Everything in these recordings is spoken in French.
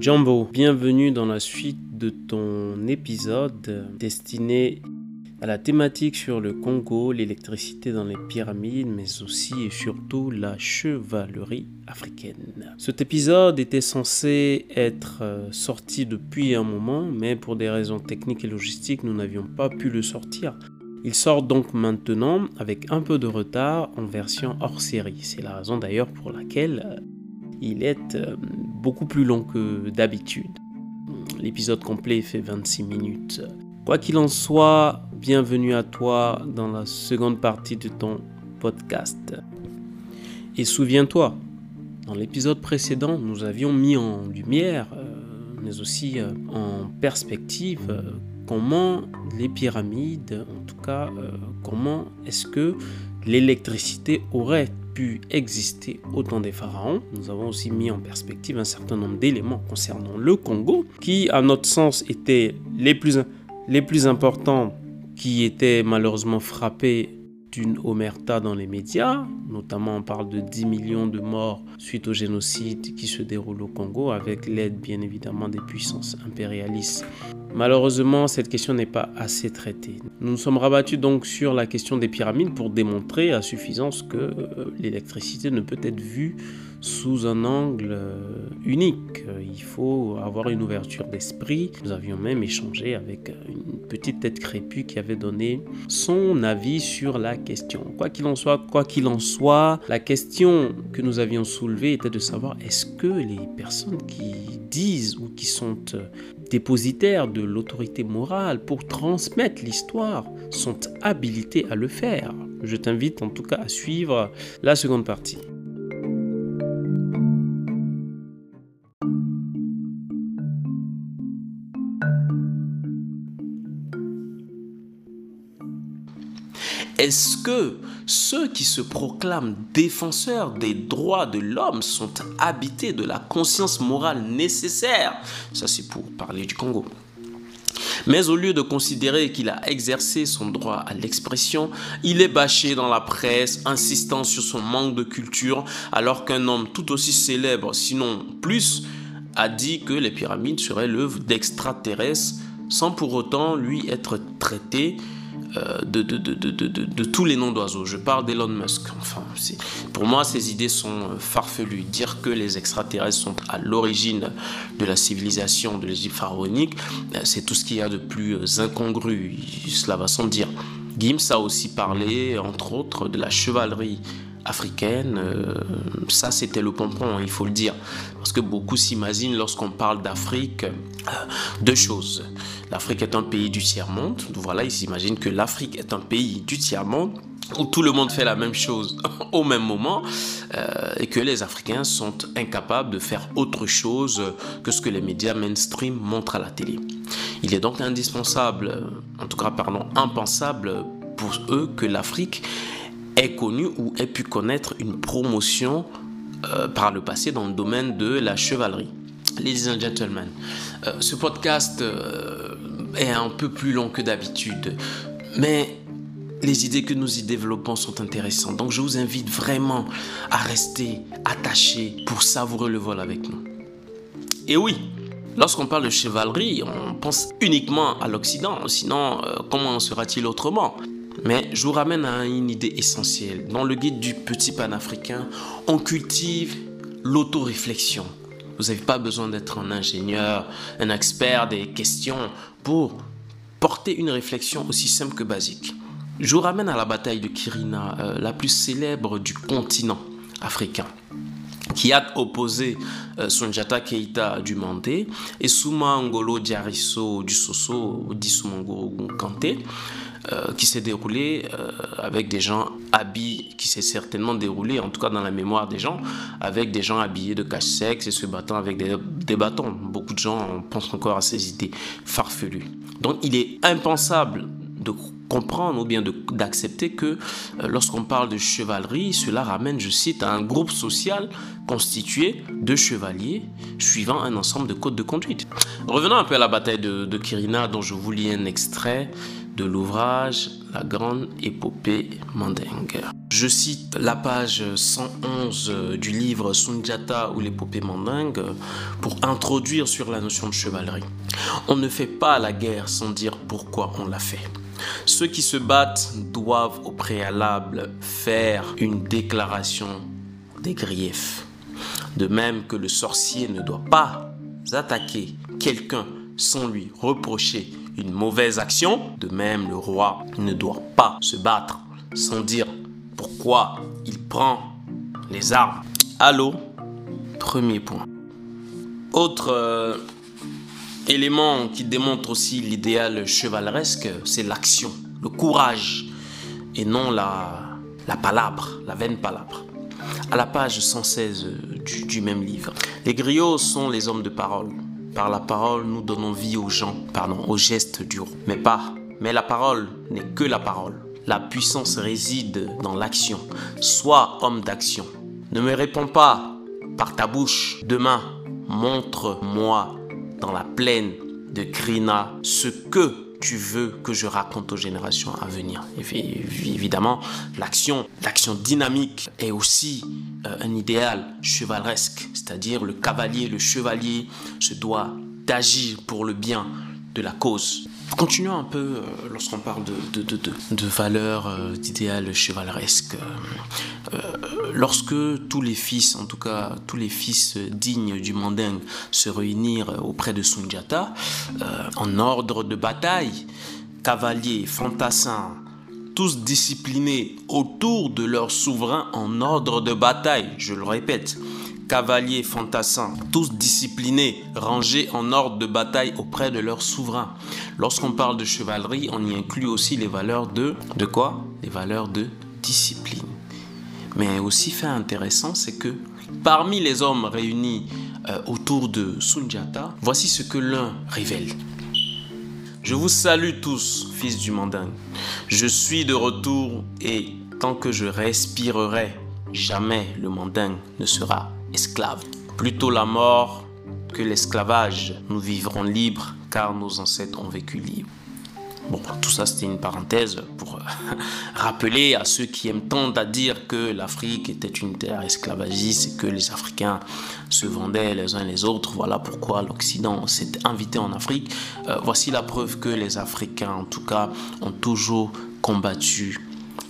Jumbo, bienvenue dans la suite de ton épisode destiné à la thématique sur le Congo, l'électricité dans les pyramides, mais aussi et surtout la chevalerie africaine. Cet épisode était censé être euh, sorti depuis un moment, mais pour des raisons techniques et logistiques, nous n'avions pas pu le sortir. Il sort donc maintenant avec un peu de retard en version hors série. C'est la raison d'ailleurs pour laquelle euh, il est euh, beaucoup plus long que d'habitude. L'épisode complet fait 26 minutes. Quoi qu'il en soit, bienvenue à toi dans la seconde partie de ton podcast. Et souviens-toi, dans l'épisode précédent, nous avions mis en lumière, euh, mais aussi en perspective, comment les pyramides, en tout cas, comment est-ce que l'électricité aurait pu exister au temps des pharaons. Nous avons aussi mis en perspective un certain nombre d'éléments concernant le Congo, qui à notre sens étaient les plus, les plus importants, qui étaient malheureusement frappés d'une omerta dans les médias, notamment on parle de 10 millions de morts suite au génocide qui se déroule au Congo avec l'aide bien évidemment des puissances impérialistes. Malheureusement, cette question n'est pas assez traitée. Nous nous sommes rabattus donc sur la question des pyramides pour démontrer à suffisance que euh, l'électricité ne peut être vue sous un angle euh, unique. Il faut avoir une ouverture d'esprit. Nous avions même échangé avec une petite tête crépue qui avait donné son avis sur la question. Quoi qu'il en soit, quoi qu'il en soit, la question que nous avions soulevée était de savoir est-ce que les personnes qui disent ou qui sont euh, dépositaires de l'autorité morale pour transmettre l'histoire sont habilitées à le faire? Je t'invite en tout cas à suivre la seconde partie. Est-ce que ceux qui se proclament défenseurs des droits de l'homme sont habités de la conscience morale nécessaire? Ça, c'est pour parler du Congo. Mais au lieu de considérer qu'il a exercé son droit à l'expression, il est bâché dans la presse, insistant sur son manque de culture, alors qu'un homme tout aussi célèbre, sinon plus, a dit que les pyramides seraient l'œuvre d'extraterrestres, sans pour autant lui être traité de, de, de, de, tous les noms d'oiseaux. Je parle d'Elon Musk. Enfin, pour moi, ces idées sont euh, farfelues. Dire que les extraterrestres sont à l'origine de la civilisation de l'Égypte pharaonique, euh, c'est tout ce qu'il y a de plus incongru. Cela va sans dire. Gims a aussi parlé, entre autres, de la chevalerie africaine, ça c'était le pompon, il faut le dire. Parce que beaucoup s'imaginent lorsqu'on parle d'Afrique, deux choses. L'Afrique est un pays du tiers-monde. Voilà, ils s'imaginent que l'Afrique est un pays du tiers-monde où tout le monde fait la même chose au même moment euh, et que les Africains sont incapables de faire autre chose que ce que les médias mainstream montrent à la télé. Il est donc indispensable, en tout cas pardon, impensable pour eux que l'Afrique ait connu ou ait pu connaître une promotion euh, par le passé dans le domaine de la chevalerie. Ladies and gentlemen, euh, ce podcast euh, est un peu plus long que d'habitude, mais les idées que nous y développons sont intéressantes. Donc je vous invite vraiment à rester attaché pour savourer le vol avec nous. Et oui, lorsqu'on parle de chevalerie, on pense uniquement à l'Occident, sinon euh, comment en sera-t-il autrement? Mais je vous ramène à une idée essentielle. Dans le guide du petit panafricain, on cultive l'autoréflexion. Vous n'avez pas besoin d'être un ingénieur, un expert des questions pour porter une réflexion aussi simple que basique. Je vous ramène à la bataille de Kirina, euh, la plus célèbre du continent africain qui a opposé euh, Sunjata Keita du Mandé et Souma Ngolo Diarisso du Soso, dit Kanté, euh, qui s'est déroulé euh, avec des gens habillés, qui s'est certainement déroulé, en tout cas dans la mémoire des gens, avec des gens habillés de cache-sexe et se battant avec des, des, bâtons. Beaucoup de gens pensent encore à ces idées farfelues. Donc il est impensable de comprendre ou bien d'accepter que euh, lorsqu'on parle de chevalerie, cela ramène, je cite, à un groupe social constitué de chevaliers suivant un ensemble de codes de conduite. Revenons un peu à la bataille de, de Kirina dont je vous lis un extrait de l'ouvrage La grande épopée mandingue. Je cite la page 111 du livre Sunjata ou l'épopée mandingue pour introduire sur la notion de chevalerie. On ne fait pas la guerre sans dire pourquoi on l'a fait. Ceux qui se battent doivent au préalable faire une déclaration des griefs. De même que le sorcier ne doit pas attaquer quelqu'un sans lui reprocher une mauvaise action, de même le roi ne doit pas se battre sans dire pourquoi il prend les armes. Allô Premier point. Autre euh, élément qui démontre aussi l'idéal chevaleresque, c'est l'action, le courage, et non la, la la vaine palabre. À la page 116 du, du même livre, les griots sont les hommes de parole. Par la parole, nous donnons vie aux gens, pardon, aux gestes du roi. Mais pas, mais la parole n'est que la parole. La puissance réside dans l'action. Sois homme d'action. Ne me réponds pas par ta bouche. Demain, montre-moi dans la plaine de Krina ce que tu veux que je raconte aux générations à venir. évidemment, l'action, l'action dynamique est aussi euh, un idéal chevaleresque, c'est-à-dire le cavalier, le chevalier se doit d'agir pour le bien de la cause. Continuons un peu euh, lorsqu'on parle de, de, de, de valeurs, euh, d'idéal chevaleresque. Euh, lorsque tous les fils, en tout cas tous les fils dignes du mandingue, se réunirent auprès de Sunjata, en ordre de bataille, cavaliers, fantassins, tous disciplinés autour de leur souverain en ordre de bataille, je le répète, cavaliers fantassins, tous disciplinés, rangés en ordre de bataille auprès de leur souverain. Lorsqu'on parle de chevalerie, on y inclut aussi les valeurs de de quoi? Les valeurs de discipline. Mais aussi fait intéressant, c'est que parmi les hommes réunis euh, autour de Sunjata, voici ce que l'un révèle. Je vous salue tous, fils du mandingue. Je suis de retour et tant que je respirerai, jamais le mandingue ne sera esclaves. Plutôt la mort que l'esclavage. Nous vivrons libres car nos ancêtres ont vécu libres. Bon, tout ça c'était une parenthèse pour euh, rappeler à ceux qui aiment tant à dire que l'Afrique était une terre esclavagiste et que les Africains se vendaient les uns les autres. Voilà pourquoi l'Occident s'est invité en Afrique. Euh, voici la preuve que les Africains, en tout cas, ont toujours combattu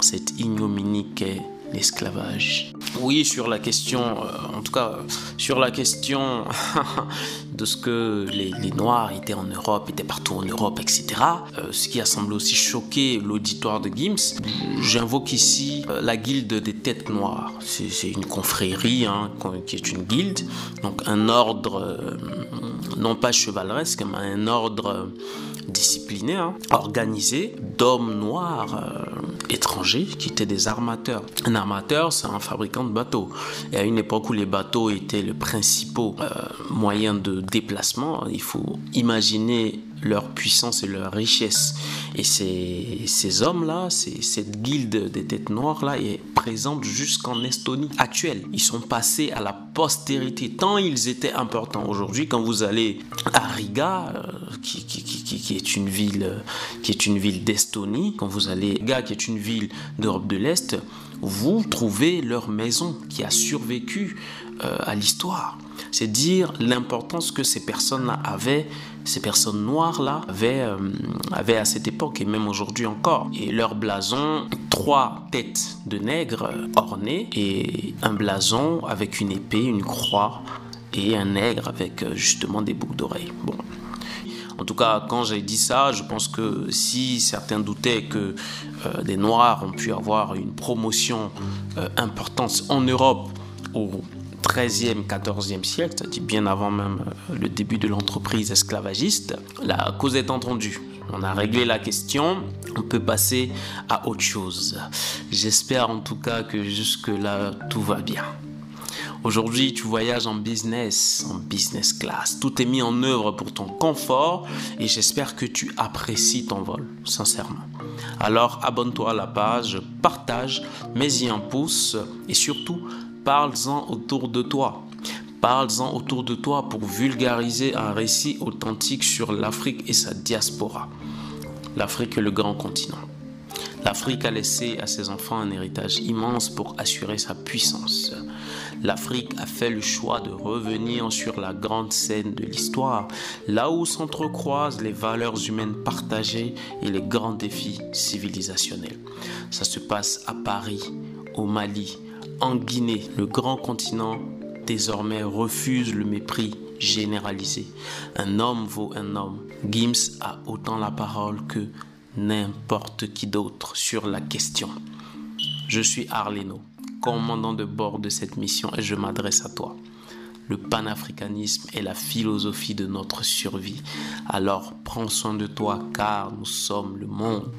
cette ignominie qu'est l'esclavage. Oui, sur la question, euh, en tout cas, sur la question de ce que les, Noirs étaient en Europe, étaient partout en Europe, etc. Euh, ce qui a semblé aussi choquer l'auditoire de Gims. J'invoque ici euh, la guilde des têtes noires. C'est une confrérie hein, qui est une guilde, donc un ordre, non pas chevaleresque, mais un ordre discipliné, organisé d'hommes noirs étrangers qui étaient des armateurs. Un armateur, c'est un fabricant de bateaux. Et à une époque où les bateaux étaient le principal euh, moyen de déplacement, il faut imaginer leur puissance et leur richesse. Et ces, ces hommes-là, cette guilde des têtes noires-là est présente jusqu'en Estonie actuelle. Ils sont passés à la postérité, tant ils étaient importants. Aujourd'hui, quand vous allez à Riga, euh, qui, qui, qui, qui, est une ville, qui est une ville d'Estonie, quand vous allez à Riga, qui est une ville d'Europe de l'Est, vous trouvez leur maison qui a survécu euh, à l'histoire. C'est dire l'importance que ces personnes-là avaient, ces personnes noires-là avaient, euh, avaient à cette époque et même aujourd'hui encore. Et leur blason, trois têtes de nègres ornées et un blason avec une épée, une croix et un nègre avec euh, justement des boucles d'oreilles. Bon, en tout cas, quand j'ai dit ça, je pense que si certains doutaient que euh, des Noirs ont pu avoir une promotion euh, importante en Europe au 13e, 14e siècle, c'est-à-dire bien avant même euh, le début de l'entreprise esclavagiste, la cause est entendue. On a réglé la question, on peut passer à autre chose. J'espère en tout cas que jusque-là, tout va bien. Aujourd'hui, tu voyages en business, en business class. Tout est mis en œuvre pour ton confort et j'espère que tu apprécies ton vol, sincèrement. Alors abonne-toi à la page, partage, mets-y un pouce et surtout, parle-en autour de toi. Parle-en autour de toi pour vulgariser un récit authentique sur l'Afrique et sa diaspora. L'Afrique est le grand continent. L'Afrique a laissé à ses enfants un héritage immense pour assurer sa puissance. L'Afrique a fait le choix de revenir sur la grande scène de l'histoire, là où s'entrecroisent les valeurs humaines partagées et les grands défis civilisationnels. Ça se passe à Paris, au Mali, en Guinée. Le grand continent désormais refuse le mépris généralisé. Un homme vaut un homme. Gims a autant la parole que n'importe qui d'autre sur la question. Je suis Arleno, commandant de bord de cette mission et je m'adresse à toi. Le panafricanisme est la philosophie de notre survie. Alors prends soin de toi car nous sommes le monde.